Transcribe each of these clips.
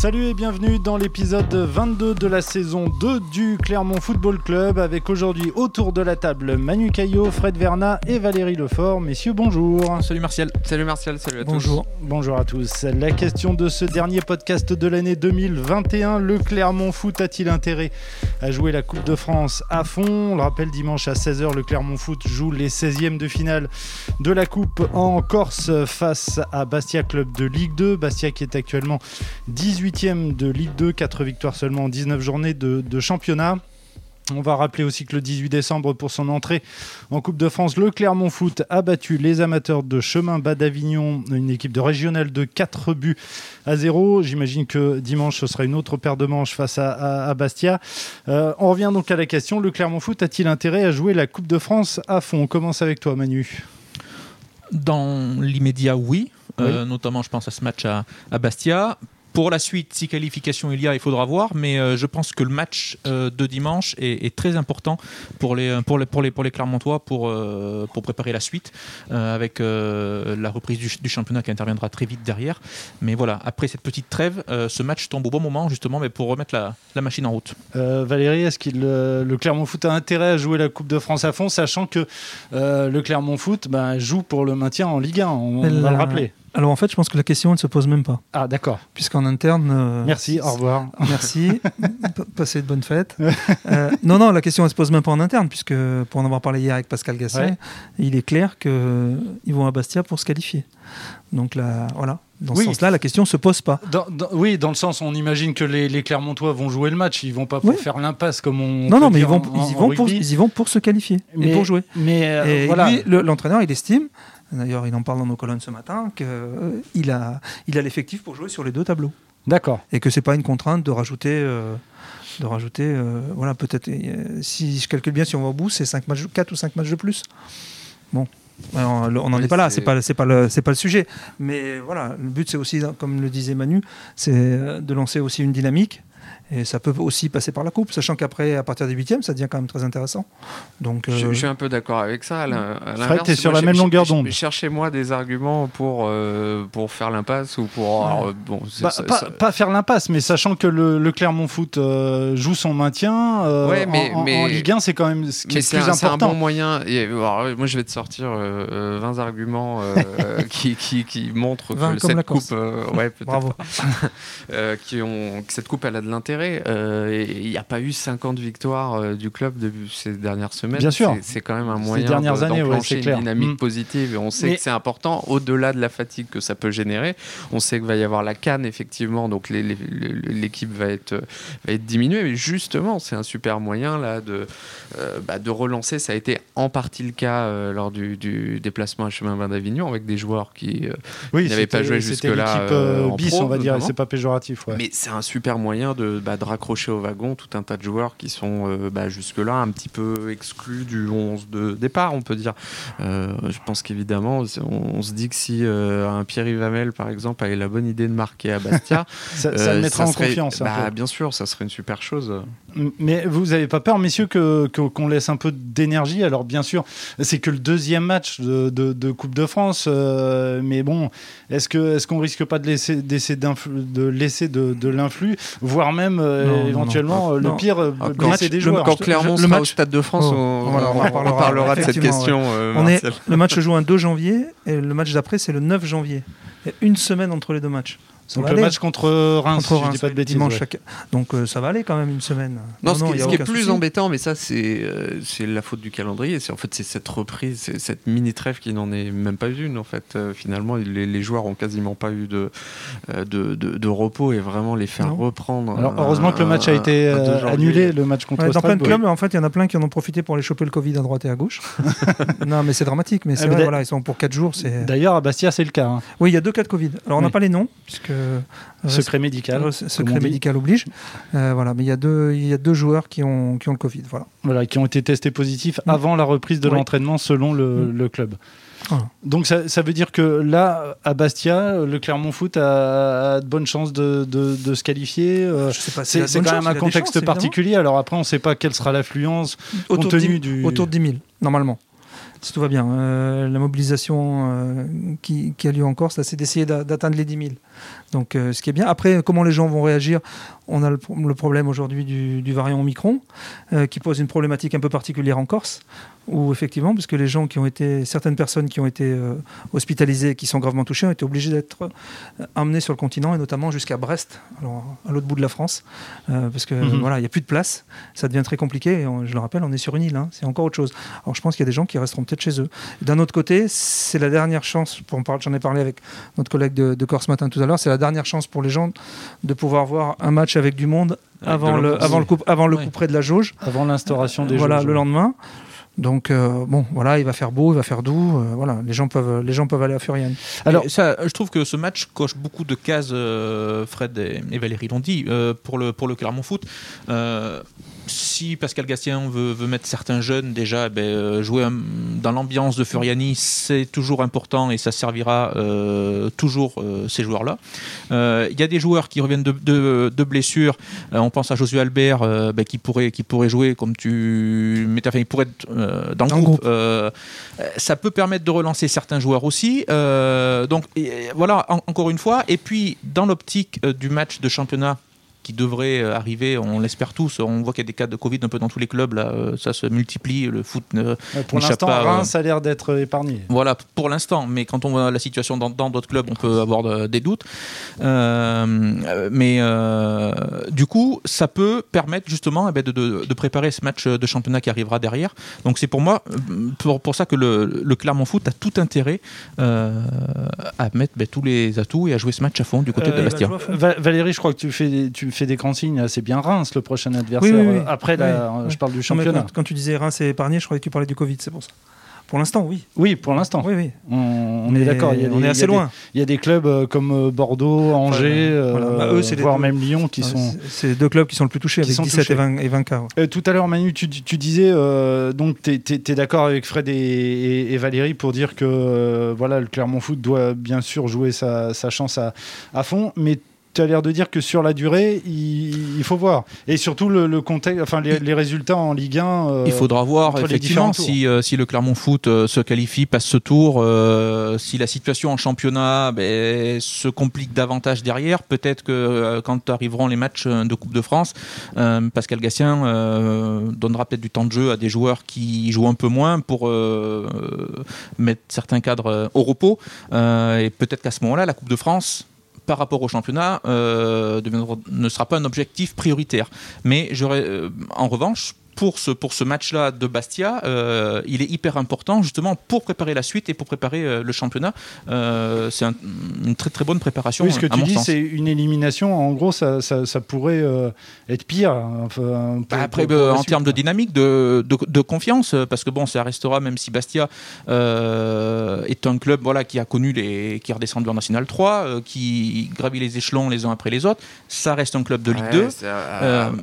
Salut et bienvenue dans l'épisode 22 de la saison 2 du Clermont Football Club avec aujourd'hui autour de la table Manu Caillot, Fred Verna et Valérie Lefort. Messieurs, bonjour. Salut Martial. Salut Martial, salut à bonjour. tous. Bonjour à tous. La question de ce dernier podcast de l'année 2021, le Clermont Foot a-t-il intérêt à jouer la Coupe de France à fond? On le rappelle, dimanche à 16h, le Clermont Foot joue les 16e de finale de la Coupe en Corse face à Bastia Club de Ligue 2. Bastia qui est actuellement 18 de Ligue 2, 4 victoires seulement en 19 journées de, championnat. On va rappeler aussi que le 18 décembre, pour son entrée en Coupe de France, le Clermont Foot a battu les amateurs de Chemin Bas d'Avignon, une équipe de régionale de 4 buts à 0. J'imagine que dimanche, ce sera une autre paire de manches face à, Bastia. Euh, on revient donc à la question le Clermont Foot a-t-il intérêt à jouer la Coupe de France à fond? On commence avec toi, Manu. Dans l'immédiat, oui. Euh, notamment, je pense à ce match à Bastia. Pour la suite, si qualification il y a, il faudra voir, mais euh, je pense que le match euh, de dimanche est, très important pour les, pour les, pour les, pour les Clermontois pour, euh, pour préparer la suite, avec la reprise du, championnat qui interviendra très vite derrière. Mais voilà, après cette petite trêve, ce match tombe au bon moment justement mais pour remettre la, la machine en route. Valérie, est-ce que le Clermont Foot a intérêt à jouer la Coupe de France à fond, sachant que le Clermont Foot ben, joue pour le maintien en Ligue 1, on, on va le rappeler alors en fait, je pense que la question ne se pose même pas. Ah d'accord. Puisqu'en interne. Euh, merci, au revoir. Merci, passez de bonnes fêtes. Euh, non, non, la question ne se pose même pas en interne, puisque pour en avoir parlé hier avec Pascal Gasset, il est clair qu'ils vont à Bastia pour se qualifier. Donc là, voilà. Dans ce sens-là, la question ne se pose pas. oui, dans le sens, on imagine que les, Clermontois vont jouer le match. Ils vont pas pour faire l'impasse comme on. Non, non, mais ils vont, ils, vont pour, ils y vont pour se qualifier et pour jouer. Mais euh, voilà. l'entraîneur, il estime D'ailleurs, il en parle dans nos colonnes ce matin, qu'il euh, a, il a l'effectif pour jouer sur les deux tableaux. D'accord. Et que c'est pas une contrainte de rajouter, euh, de rajouter, euh, voilà, peut-être, si je calcule bien, si on va au bout, c'est 5 matchs, 4 ou 5 matchs de plus. Bon, on n'en est pas là, c'est pas, c'est pas le, c'est pas le sujet. Mais voilà, le but c'est aussi, comme le disait Manu, c'est de lancer aussi une dynamique et ça peut aussi passer par la coupe, sachant qu'après, à partir des huitièmes, ça devient quand même très intéressant. Donc, je, euh, suis un peu d'accord avec ça. Fred, tu es sur la même longueur d'onde. Cherchez-moi des arguments pour, euh, pour faire l'impasse ou pour. Euh, bon, bah, pas, faire l'impasse, mais sachant que le, Clermont Foot joue son maintien mais, en, mais, Ligue 1, c'est quand même ce qui est, plus important. C'est un bon moyen. Et, moi, je vais te sortir 20 arguments qui, qui, qui, montrent que cette coupe. ouais, Bravo. qui ont, que cette coupe, elle a de l'intérêt euh, il n'y a pas eu 50 victoires euh, du club depuis ces dernières semaines. Bien sûr. C'est quand même un moyen d'enclencher une dynamique mm. positive. Et on sait que c'est important, au-delà de la fatigue que ça peut générer. On sait qu'il va y avoir la canne, effectivement, donc l'équipe va être, va être diminuée. Mais justement, c'est un super moyen là, de, euh, bah, de relancer. Ça a été en partie le cas lors du, déplacement à Chemin Bain d'Avignon avec des joueurs qui n'avaient pas joué jusque-là. C'était bis, on va dire, c'est pas péjoratif. Mais c'est un super moyen de, bah, de raccrocher au wagon tout un tas de joueurs qui sont euh, bah, jusque-là un petit peu exclus du 11 de départ, on peut dire. Euh, je pense qu'évidemment, on, se dit que si euh, un Pierre-Yves Hamel, par exemple, avait la bonne idée de marquer à Bastia, ça, le mettra en confiance. Bah, bien sûr, ça serait une super chose. Mais vous n'avez pas peur, messieurs, qu'on que, qu'on laisse un peu d'énergie? Alors, bien sûr, c'est que le deuxième match de, de, Coupe de France, mais bon, est-ce qu'on est qu'on risque pas de laisser, de laisser de, de l'influx, voire même euh, éventuellement euh, le pire, euh, blesser des joueurs. Quand Clermont le, sera match... au Stade de France, on, parlera, de cette question. on est, le match se joue un 2 janvier et le match d'après c'est le 9 janvier. Il y a une semaine entre les deux matchs. Donc le match contre Reims, contre je dis pas de bêtises. Dimanche Donc euh, ça va aller quand même une semaine. Non, ce, qui, est plus embêtant, mais ça c'est euh, c'est la faute du calendrier. C'est en fait c'est cette reprise, cette mini trêve qui n'en est même pas une en fait. Euh, finalement, les, les, joueurs ont quasiment pas eu de de, de, repos et vraiment les faire reprendre. Alors heureusement que le match a été annulé, le match contre ouais, Dans plein de clubs, en fait, il y en a plein qui en ont profité pour aller choper le Covid à droite et à gauche. non, mais c'est dramatique. Mais c'est vrai, voilà, ils sont pour 4 jours. D'ailleurs, à Bastia, c'est le cas. Hein. Oui, il y a deux cas de Covid. Alors on n'a pas les noms puisque secret médical. secret médical oblige. Euh, voilà, mais il y a deux, il y a deux joueurs qui ont, qui ont le Covid. Voilà. Voilà, qui ont été testés positifs mm. avant la reprise de l'entraînement selon le, mm. club. Donc ça, ça, veut dire que là, à Bastia, le Clermont Foot a, de bonnes chances de, de, se qualifier. Euh, c'est quand même un contexte particulier. Alors après, on ne sait pas quelle sera l'affluence compte tenu du... Autour de 10 000, normalement. Si tout va bien. la mobilisation qui, a lieu en Corse, c'est d'essayer d'atteindre les 10 000. Donc, ce qui est bien. Après, comment les gens vont réagir On a le, problème aujourd'hui du, du, variant Omicron, qui pose une problématique un peu particulière en Corse où effectivement, parce que les gens qui ont été, certaines personnes qui ont été euh, hospitalisées, qui sont gravement touchées, ont été obligées d'être euh, emmenées sur le continent et notamment jusqu'à Brest, alors à l'autre bout de la France, euh, parce que mhm. voilà, il n'y a plus de place, ça devient très compliqué. Et je le rappelle, on est sur une île, hein, c'est encore autre chose. Alors je pense qu'il y a des gens qui resteront peut-être chez eux. D'un autre côté, c'est la dernière chance. J'en ai parlé avec notre collègue de, de Corse matin tout à l'heure, c'est la dernière chance pour les gens de pouvoir voir un match avec du monde avant le, avant le, coup, avant le coup près de la jauge. Avant l'instauration des Voilà, le lendemain. Donc euh, bon, voilà, il va faire beau, il va faire doux. Euh, voilà, les gens peuvent, les gens peuvent aller à Furian. Alors ça, je trouve que ce match coche beaucoup de cases. Euh, Fred et, Valérie l'ont dit pour le pour le Clermont Foot si Pascal Gastien veut, mettre certains jeunes déjà, ben, euh, jouer dans l'ambiance de Furiani, c'est toujours important et ça servira euh, toujours euh, ces joueurs-là. Il y a des joueurs qui reviennent de, de, blessures. on pense à Josué Albert ben, qui, pourrait, qui pourrait jouer comme tu. Enfin, il pourrait être dans le groupe. ça peut permettre de relancer certains joueurs aussi. donc voilà, encore une fois. Et puis, dans l'optique du match de championnat qui devrait euh, arriver, on l'espère tous. On voit qu'il y a des cas de Covid un peu dans tous les clubs, là, euh, ça se multiplie, le foot ne. Pour l'instant, Reims a l'air d'être épargné. Voilà, pour l'instant, mais quand on voit la situation dans d'autres clubs, on peut avoir des doutes. Euh, mais du coup, ça peut permettre justement eh ben, de, préparer ce match de championnat qui arrivera derrière. Donc c'est pour moi, pour, pour ça que le, Clermont Foot a tout intérêt à mettre ben, tous les atouts et à jouer ce match à fond du côté de Bastia. Valérie, je crois que tu fais, tu fait des grands signes, c'est bien Reims le prochain adversaire. Après, je parle du championnat. Quand, tu disais Reims et épargné, je croyais que tu parlais du Covid, c'est pour ça. Pour l'instant, oui. Oui, pour l'instant. Oui, oui. On, est d'accord. On est assez loin. Il y a des clubs euh, comme euh, Bordeaux, Angers, euh, bah, eux, voire même Lyon qui sont. C'est deux clubs qui sont le plus touchés, avec 17 et 20, et 20 cas. tout à l'heure, Manu, tu, disais, donc tu es, d'accord avec Fred et, Valérie pour dire que voilà, le Clermont Foot doit bien sûr jouer sa, chance à, à fond, mais tu as l'air de dire que sur la durée, il, faut voir. Et surtout le, contexte, enfin les, résultats en Ligue 1. Euh, il faudra voir effectivement si, euh, si, le Clermont Foot euh, se qualifie, passe ce tour, si la situation en championnat ben, se complique davantage derrière. Peut-être que quand arriveront les matchs de Coupe de France, Pascal Gassien donnera peut-être du temps de jeu à des joueurs qui jouent un peu moins pour mettre certains cadres au repos. et peut-être qu'à ce moment-là, la Coupe de France par rapport au championnat euh, ne sera pas un objectif prioritaire. Mais j'aurais, euh, en revanche, pour ce, pour ce match-là de Bastia, euh, il est hyper important justement pour préparer la suite et pour préparer euh, le championnat. Euh, c'est une très très bonne préparation. Oui, ce que tu dis, c'est une élimination. En gros, ça, ça, pourrait être pire. Bah, après, en termes de dynamique, de, de, confiance, parce que bon, ça restera, même si Bastia est un club voilà, qui a connu les. qui est redescendu en National 3, qui gravit les échelons les uns après les autres, ça reste un club de Ligue 2.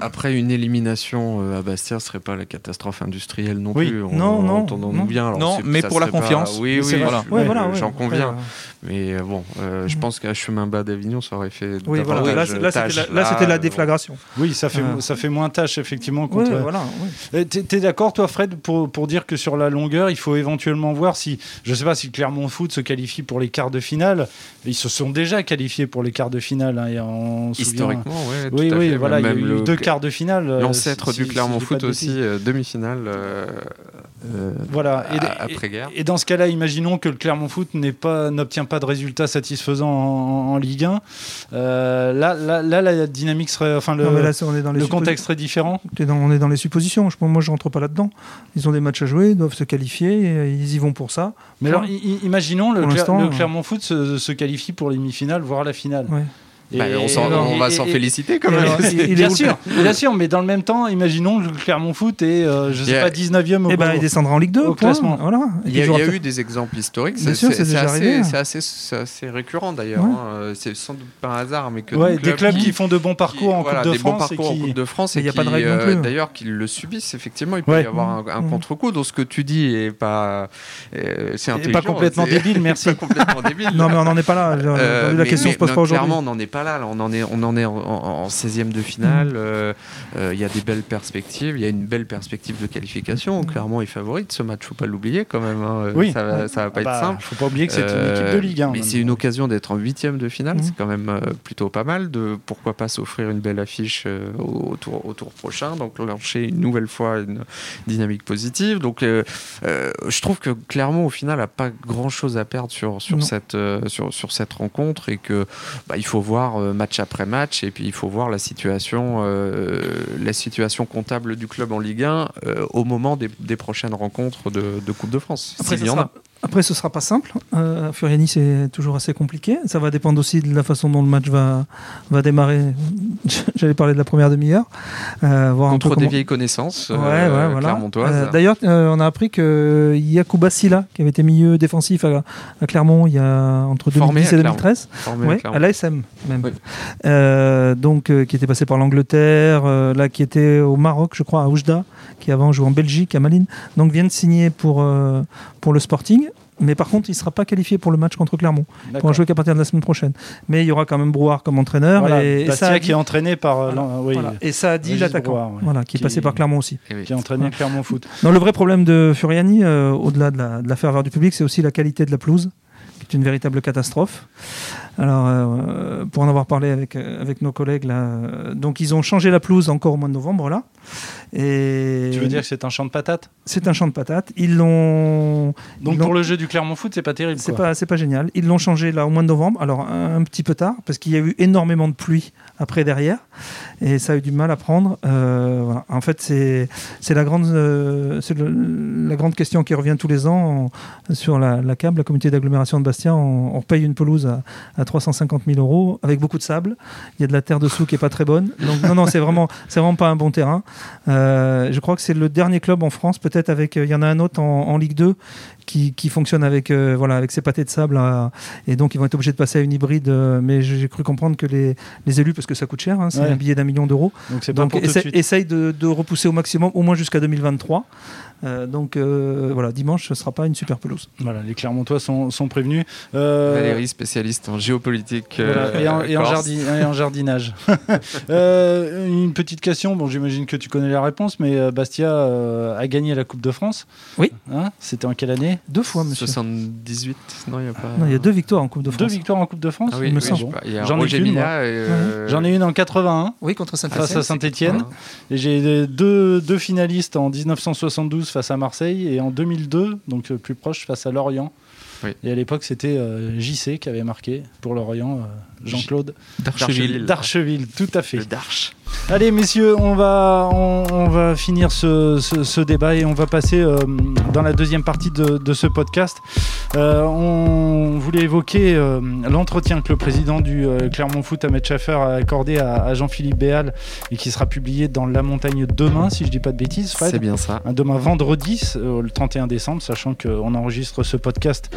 après une élimination à Bastia, serait pas la catastrophe industrielle non oui. plus. non, non, non. bien. non, mais pour la confiance. Oui, oui, voilà. J'en conviens. Mais euh, bon, euh, je mm. pense qu'à chemin bas d'Avignon, ça aurait fait. Oui, voilà. Là, c'était la, déflagration. Oui, ça fait, ça fait moins tâche, effectivement. Contre... voilà, tu es, d'accord, toi, Fred, pour, pour dire que sur la longueur, il faut éventuellement voir si. Je sais pas si Clermont Foot se qualifie pour les quarts de finale. Ils se sont déjà qualifiés pour les quarts de finale. Hein, Historiquement, oui. Oui, voilà. il y a eu deux quarts de finale. Euh, l'ancêtre du Clermont Foot aussi, demi-finale. Voilà. Et, et, dans ce cas-là, imaginons que le Clermont Foot n'obtient pas de résultats satisfaisants en, Ligue 1. Euh, là, là, là, la dynamique serait. Enfin, le, on est dans les le contexte serait différent. on est dans les suppositions. Je, moi, je rentre pas là-dedans. Ils ont des matchs à jouer, ils doivent se qualifier, et ils y vont pour ça. Mais alors, imaginons le, le Clermont Foot se, se qualifie pour les demi-finales, voire la finale. Ouais. Bah, on, va s'en féliciter quand même. bien, sûr, bien sûr, mais dans le même temps, imaginons que Clermont Foot est, euh, je sais pas, 19e au et eh ben, il descendra en Ligue 2 au classement. Voilà. Il y a, eu des exemples historiques. C'est assez, assez, récurrent d'ailleurs. Hein. C'est sans doute pas un hasard, mais que des clubs qui, font de bons parcours en Coupe de des France. Bons parcours en Coupe de France et il n'y a pas de règle non plus. Euh, d'ailleurs, qu'ils le subissent, effectivement, il peut y avoir un contre-coup. Donc ce que tu dis est pas. Euh, c'est pas complètement débile, merci. Non, mais on n'en est pas là. La question se pose pas aujourd'hui. Clairement, on n'en est pas pas là. On en est, on en est en, 16e de finale. Mm. Il y a des belles perspectives. Il y a une belle perspective de qualification. Clairement, il favorite ce match. Faut pas l'oublier quand même. Hein. Oui. Ça, va, ça va pas être bah, simple. Faut pas oublier que c'est une équipe de Ligue 1. Mais c'est une occasion d'être en huitième de finale. C'est quand même plutôt pas mal. De pourquoi pas s'offrir une belle affiche au, tour, au tour prochain. Donc lancer une nouvelle fois une dynamique positive. Donc je trouve que clairement, au final, n'a pas grand chose à perdre sur, sur, cette, euh, sur, sur, cette rencontre et que bah, il faut voir euh, match après match et puis il faut voir la situation, euh, la situation comptable du club en Ligue 1 au moment des, des prochaines rencontres de, de, Coupe de France. Après, y en a. Après, ce sera pas simple. Euh, Furiani, c'est toujours assez compliqué. Ça va dépendre aussi de la façon dont le match va, va démarrer. J'allais parler de la première demi-heure. Euh, Contre des vieilles connaissances, ouais, euh, euh, D'ailleurs, on a appris que Silla, qui avait été milieu défensif à, Clermont il y a entre 2010 et 2013, à, l'ASM même. donc, qui était passé par l'Angleterre, là, qui était au Maroc, je crois, à Oujda, qui avant joué en Belgique, à Malines. Donc, vient de signer pour, pour le Sporting. Mais par contre, il ne sera pas qualifié pour le match contre Clermont. Il pourra jouer qu'à partir de la semaine prochaine. Mais il y aura quand même Brouard comme entraîneur. et, ça qui est entraîné par. Euh, et ça a dit l'attaquant. Voilà, qui, est passé par Clermont aussi. Qui a entraîné Clermont Foot. Non, le vrai problème de Furiani, euh, au-delà de la, de la ferveur du public, c'est aussi la qualité de la pelouse, qui est une véritable catastrophe. Alors, euh, pour en avoir parlé avec, avec nos collègues, là, donc ils ont changé la pelouse encore au mois de novembre, là. Et tu veux dire que c'est un champ de patates? C'est un champ de patates. Ils l'ont. Donc pour le jeu du Clermont Foot, c'est pas terrible. C'est pas, c'est pas génial. Ils l'ont changé là au mois de novembre. Alors un, petit peu tard parce qu'il y a eu énormément de pluie après derrière et ça a eu du mal à prendre. Euh, voilà. En fait, c'est c'est la grande euh, c'est la grande question qui revient tous les ans sur la, la CAB, la communauté d'agglomération de Bastia. On, paye une pelouse à, à, 350 000 euros avec beaucoup de sable. Il y a de la terre dessous qui est pas très bonne. Donc non non, c'est vraiment c'est vraiment pas un bon terrain. Euh, je crois que c'est le dernier club en France, peut-être avec. Euh, il y en a un autre en, Ligue 2 qui, fonctionne avec, euh, voilà, avec ses pâtés de sable. et donc, ils vont être obligés de passer à une hybride. mais j'ai cru comprendre que les, élus, parce que ça coûte cher, hein, c'est un billet d'un million d'euros. Donc, essaye, de, de, repousser au maximum, au moins jusqu'à 2023. Euh, donc euh, voilà, dimanche, ce ne sera pas une super pelouse. Voilà, les Clermontois sont, sont prévenus. Euh, Valérie, spécialiste en géopolitique et, en, et, en jardinage. une petite question, bon, j'imagine que tu connais la réponse, mais Bastia a gagné la Coupe de France. Oui. Hein C'était en quelle année? Deux fois, monsieur. 78 Non, il n'y a pas. il y a deux victoires en Coupe de France. Deux victoires en Coupe de France ah oui, J'en ai, une. J'en ai une en 81. Oui, contre Saint-Etienne. Face à Saint-Etienne. Et j'ai deux, deux finalistes en 1972 face à Marseille et en 2002, donc euh, plus proche, face à Lorient. Et à l'époque, c'était euh, JC qui avait marqué pour Lorient, euh, Jean-Claude Darcheville. Darcheville, tout à fait. Le Darche. Allez, messieurs, on va, on, va finir ce, débat et on va passer euh, dans la deuxième partie de, ce podcast. Euh, on voulait évoquer euh, l'entretien que le président du Clermont Foot, Ahmed Schaffer, a accordé à, Jean-Philippe Béal et qui sera publié dans La Montagne demain, si je ne dis pas de bêtises, Fred. C'est bien ça. Demain, vendredi, le 31 décembre, sachant qu'on enregistre ce podcast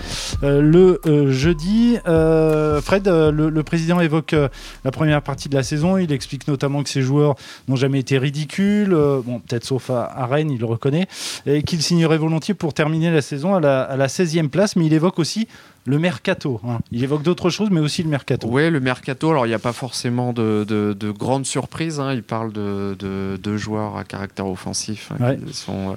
le jeudi. Fred, le, le, président évoque la première partie de la saison. Il explique notamment que c'est joueurs n'ont jamais été ridicules, euh, bon, peut-être sauf à, Rennes, il le reconnaît, et qu'il signerait volontiers pour terminer la saison à la, à la 16e place, mais il évoque aussi le mercato. Hein. Il évoque d'autres choses, mais aussi le mercato. Oui, le mercato. Alors, il n'y a pas forcément de, de, grandes surprises. Hein. Il parle de, de, joueurs à caractère offensif hein, qui, sont,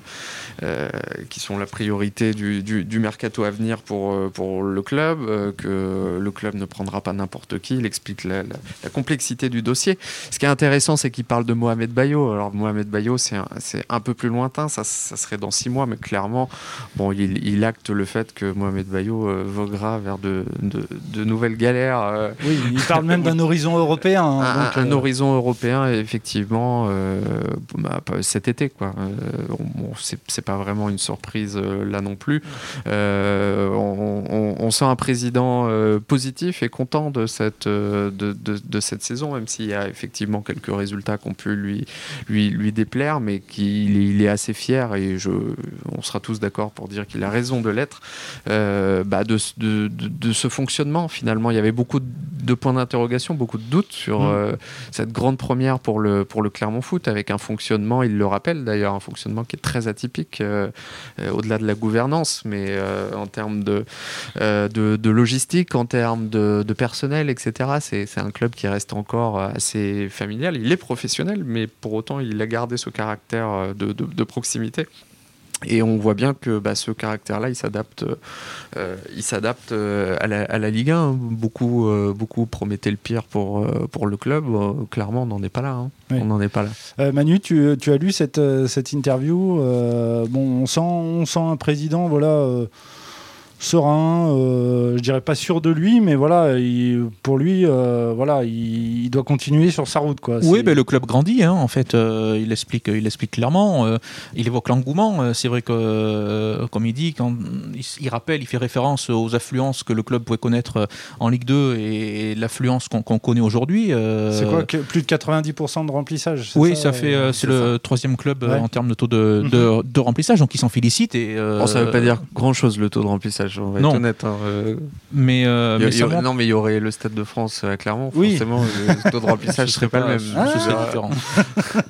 euh, qui sont la priorité du, du, mercato à venir pour, euh, pour le club, euh, que le club ne prendra pas n'importe qui. Il explique la, la, complexité du dossier. Ce qui est intéressant, c'est qu'il parle de Mohamed Bayo. Alors, Mohamed Bayo, c'est un, un, peu plus lointain. Ça, ça, serait dans six mois, mais clairement, bon, il, il acte le fait que Mohamed Bayo vogue vers de, de, nouvelles galères. Euh. Oui, il parle même d'un horizon européen. Hein, un, euh. horizon européen, effectivement, euh, bah, cet été. Quoi. bon, c'est pas vraiment une surprise là non plus. On, sent un président positif et content de cette, de, de, cette saison, même s'il y a effectivement quelques résultats qui ont pu lui, lui, lui déplaire, mais qu'il il est assez fier et je, on sera tous d'accord pour dire qu'il a raison de l'être, bah de, de, ce fonctionnement finalement. Il y avait beaucoup de points d'interrogation, beaucoup de doutes sur mm. cette grande première pour le, pour le Clermont Foot, avec un fonctionnement, il le rappelle d'ailleurs, un fonctionnement qui est très atypique au-delà de la gouvernance, mais en termes de, de, de, logistique, en termes de, de personnel, etc. C'est un club qui reste encore assez familial. Il est professionnel, mais pour autant, il a gardé ce caractère de, de proximité. Et on voit bien que bah, ce caractère-là, il s'adapte, euh, il s'adapte euh, à, la, à, la, Ligue 1. Beaucoup, euh, beaucoup promettaient le pire pour, pour le club. clairement, on n'en est pas là. Hein. On n'en est pas là. Manu, tu, tu, as lu cette, cette interview. bon, on sent, on sent un président, voilà serein, euh, je dirais pas sûr de lui, mais voilà, pour lui, euh, voilà, il, doit continuer sur sa route. Quoi. Oui, ben, le club grandit, hein, en fait, euh, il, explique, il explique clairement, il évoque l'engouement, c'est vrai que, comme il dit, quand il, rappelle, il fait référence aux affluences que le club pouvait connaître en Ligue 2 et, l'affluence qu'on connaît aujourd'hui. c'est quoi, plus de 90% de remplissage Oui, ça, fait, c'est le troisième club en termes de taux de, mhm. de, remplissage, donc il s'en félicite. Et, ça ne veut pas dire grand-chose le taux de remplissage on va être honnête. Hein, euh. Mais, euh, non, mais il y aurait le Stade de France euh, clairement. Forcément, le taux de remplissage serait pas, le même. ce serait différent.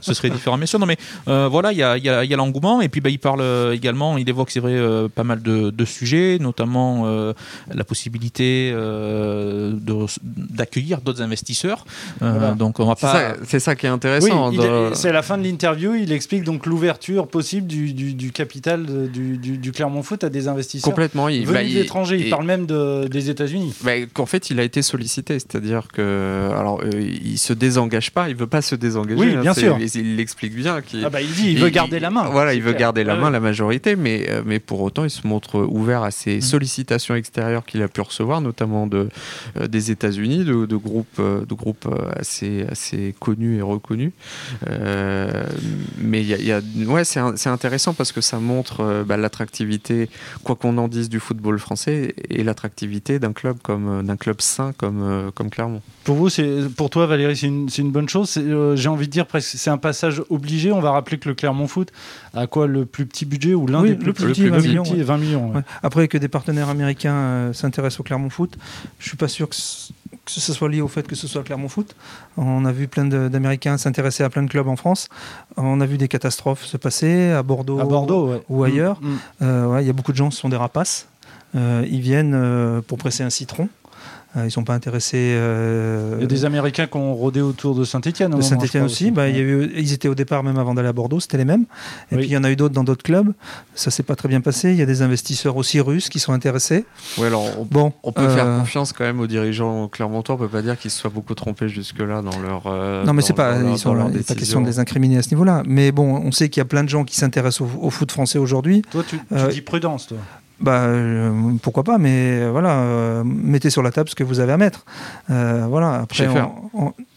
ce serait différent, bien sûr. Non, mais voilà, il y a, y a l'engouement. Et puis, bah, il parle également, il évoque, c'est vrai, pas mal de, sujets, notamment la possibilité d'accueillir d'autres investisseurs. Donc, on va pas. C'est ça, qui est intéressant. c'est la fin de l'interview. Il explique donc l'ouverture possible du, du, capital du, du, Clermont Foot à des investisseurs. Complètement. Il, bah, l'étranger, il, parle même de, des États-Unis. Bah, Qu'en fait, il a été sollicité, c'est-à-dire que, alors, euh, il se désengage pas, il veut pas se désengager. Oui, hein, bien sûr. Il l'explique bien. ah bah, il dit, il veut garder la main. Voilà, il veut garder la main, la majorité, mais, euh, mais pour autant, il se montre ouvert à ces mm. sollicitations extérieures qu'il a pu recevoir, notamment de, euh, des États-Unis, de, de, groupes, de groupes assez, assez connus et reconnus. mais il y a, ouais, c'est intéressant parce que ça montre bah, l'attractivité, quoi qu'on en dise, du football français et l'attractivité d'un club comme euh, d'un club sain comme euh, comme Clermont. Pour vous, c'est pour toi Valérie, c'est une, une, bonne chose? Euh, j'ai envie de dire presque c'est un passage obligé. On va rappeler que le Clermont Foot a quoi le plus petit budget ou l'un des plus, petits, 20 millions. 20 millions Après que des partenaires américains s'intéressent au Clermont Foot, je suis pas sûr que que ce soit lié au fait que ce soit Clermont Foot. On a vu plein d'Américains s'intéresser à plein de clubs en France. On a vu des catastrophes se passer à Bordeaux, à Bordeaux ou ailleurs. Mm, mm. Il y a beaucoup de gens qui sont des rapaces. Euh, ils viennent euh, pour presser un citron. Euh, ils ne sont pas intéressés. Il y a des Américains qui ont rôdé autour de Saint-Etienne. De Saint-Etienne aussi. Bah, il y a eu, ils étaient au départ, même avant d'aller à Bordeaux, c'était les mêmes. Et puis il y en a eu d'autres dans d'autres clubs. Ça s'est pas très bien passé. Il y a des investisseurs aussi russes qui sont intéressés. Ouais, alors on, bon, on peut faire confiance quand même aux dirigeants clermontois. On peut pas dire qu'ils se soient beaucoup trompés jusque-là dans leur. non, mais c'est pas, ils sont, pas question de les incriminer à ce niveau-là. Mais bon, on sait qu'il y a plein de gens qui s'intéressent au, foot français aujourd'hui. Toi, tu, dis prudence, toi bah, euh, pourquoi pas, mais euh, voilà, euh, mettez sur la table ce que vous avez à mettre. voilà, après,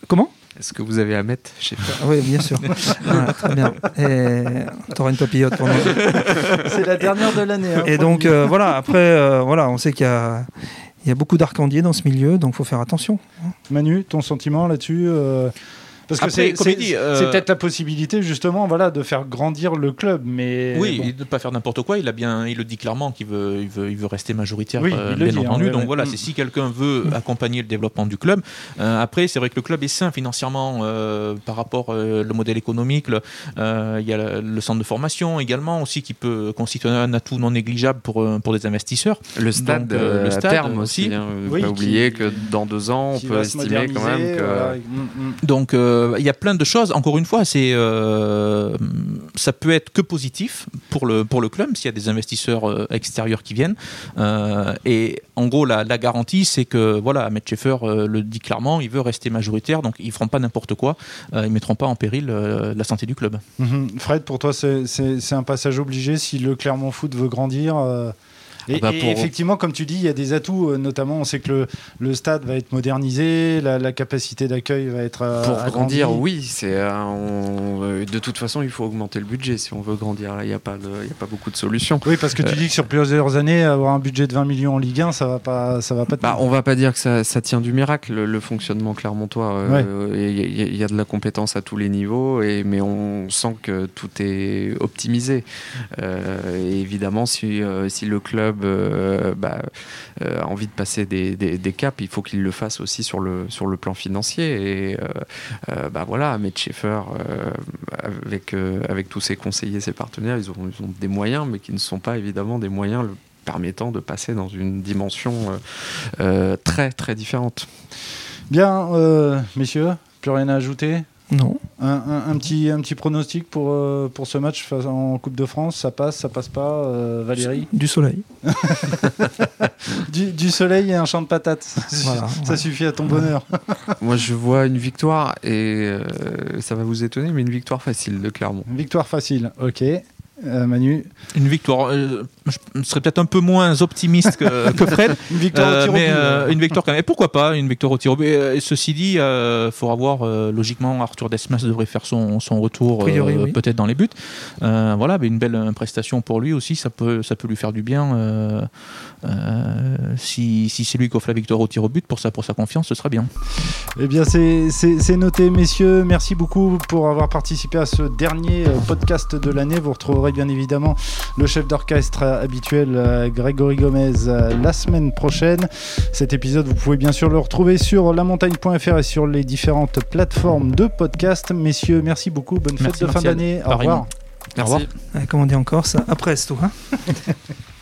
comment? Est-ce que vous avez à mettre chez Oui, bien sûr. très bien. Et tu auras une papillote pour nous. C'est la dernière de l'année. Hein, et donc, voilà, après, voilà, on sait qu'il y a, il y a beaucoup d'arcandiers dans ce milieu, donc il faut faire attention. Manu, ton sentiment là-dessus parce que c'est euh, peut-être la possibilité justement voilà, de faire grandir le club. Mais oui, de ne pas faire n'importe quoi. Il, a bien, il le dit clairement qu'il veut, il veut, il veut rester majoritaire, euh, bien hein, entendu. Donc voilà, mm. c'est si quelqu'un veut mm. accompagner le développement du club. Euh, après, c'est vrai que le club est sain financièrement par rapport au modèle économique. Il y a le centre de formation également aussi qui peut constituer un atout non négligeable pour, pour des investisseurs. Le stade, le stade terme aussi. Hein. ne pas oublier que dans deux ans, on peut estimer quand même que. Mm, Donc euh, il y a plein de choses. Encore une fois, c'est euh, ça peut être que positif pour le pour le club s'il y a des investisseurs euh, extérieurs qui viennent. et en gros, la, garantie, c'est que voilà, Ahmed Schaeffer le dit clairement, il veut rester majoritaire, donc ils feront pas n'importe quoi, ils mettront pas en péril la santé du club. Mhm. Fred, pour toi, c'est un passage obligé si le Clermont Foot veut grandir. Et, ah bah, effectivement, comme tu dis, il y a des atouts, euh, notamment on sait que le, le stade va être modernisé, la, capacité d'accueil va être. Euh, Pour grandir, oui. C'est, euh, de toute façon, il faut augmenter le budget si on veut grandir. il n'y a, pas a pas beaucoup de solutions. Oui, parce que tu dis que sur plusieurs années, avoir un budget de 20 millions en Ligue 1, ça va pas, ça va pas. Bah, on va pas dire que ça, ça tient du miracle, le, fonctionnement clermontois. Il y, a de la compétence à tous les niveaux, et, mais on sent que tout est optimisé. et évidemment, si, si le club club bah, a envie de passer des, caps, il faut qu'il le fasse aussi sur le, sur le plan financier. Et bah voilà, Ahmed Schaeffer, avec, avec tous ses conseillers, ses partenaires, ils ont, ils ont des moyens, mais qui ne sont pas évidemment des moyens permettant de passer dans une dimension très très différente. Bien, messieurs, plus rien à ajouter? Non. Un, petit, un petit pronostic pour, euh, pour ce match en Coupe de France Ça passe, ça passe pas, euh, Valérie? Du soleil. du, soleil et un champ de patates. ça suffit à ton bonheur. Moi, je vois une victoire et euh, ça va vous étonner, mais une victoire facile de Clermont. Une victoire facile, ok. Euh, Manu Une victoire. Euh, je serais peut-être un peu moins optimiste que, Fred. une victoire au tir mais, euh, Une victoire quand même. pourquoi pas une victoire au tir au but? Et, Ceci dit, il faudra voir. logiquement, Arthur Desmas devrait faire son, son retour peut-être dans les buts. voilà, mais une belle prestation pour lui aussi. Ça peut, ça peut lui faire du bien. si, si c'est lui qui offre la victoire au tir au but, pour sa, pour sa confiance, ce sera bien. Eh bien, c'est noté, messieurs. Merci beaucoup pour avoir participé à ce dernier podcast de l'année. Vous retrouverez bien évidemment le chef d'orchestre habituel euh, Grégory Gomez euh, la semaine prochaine. Cet épisode, vous pouvez bien sûr le retrouver sur lamontagne.fr et sur les différentes plateformes de podcast. Messieurs, merci beaucoup. Bonne fête de fin d'année. Au revoir. Merci. Au revoir. Comment on dit encore ça Après, c'est tout. Hein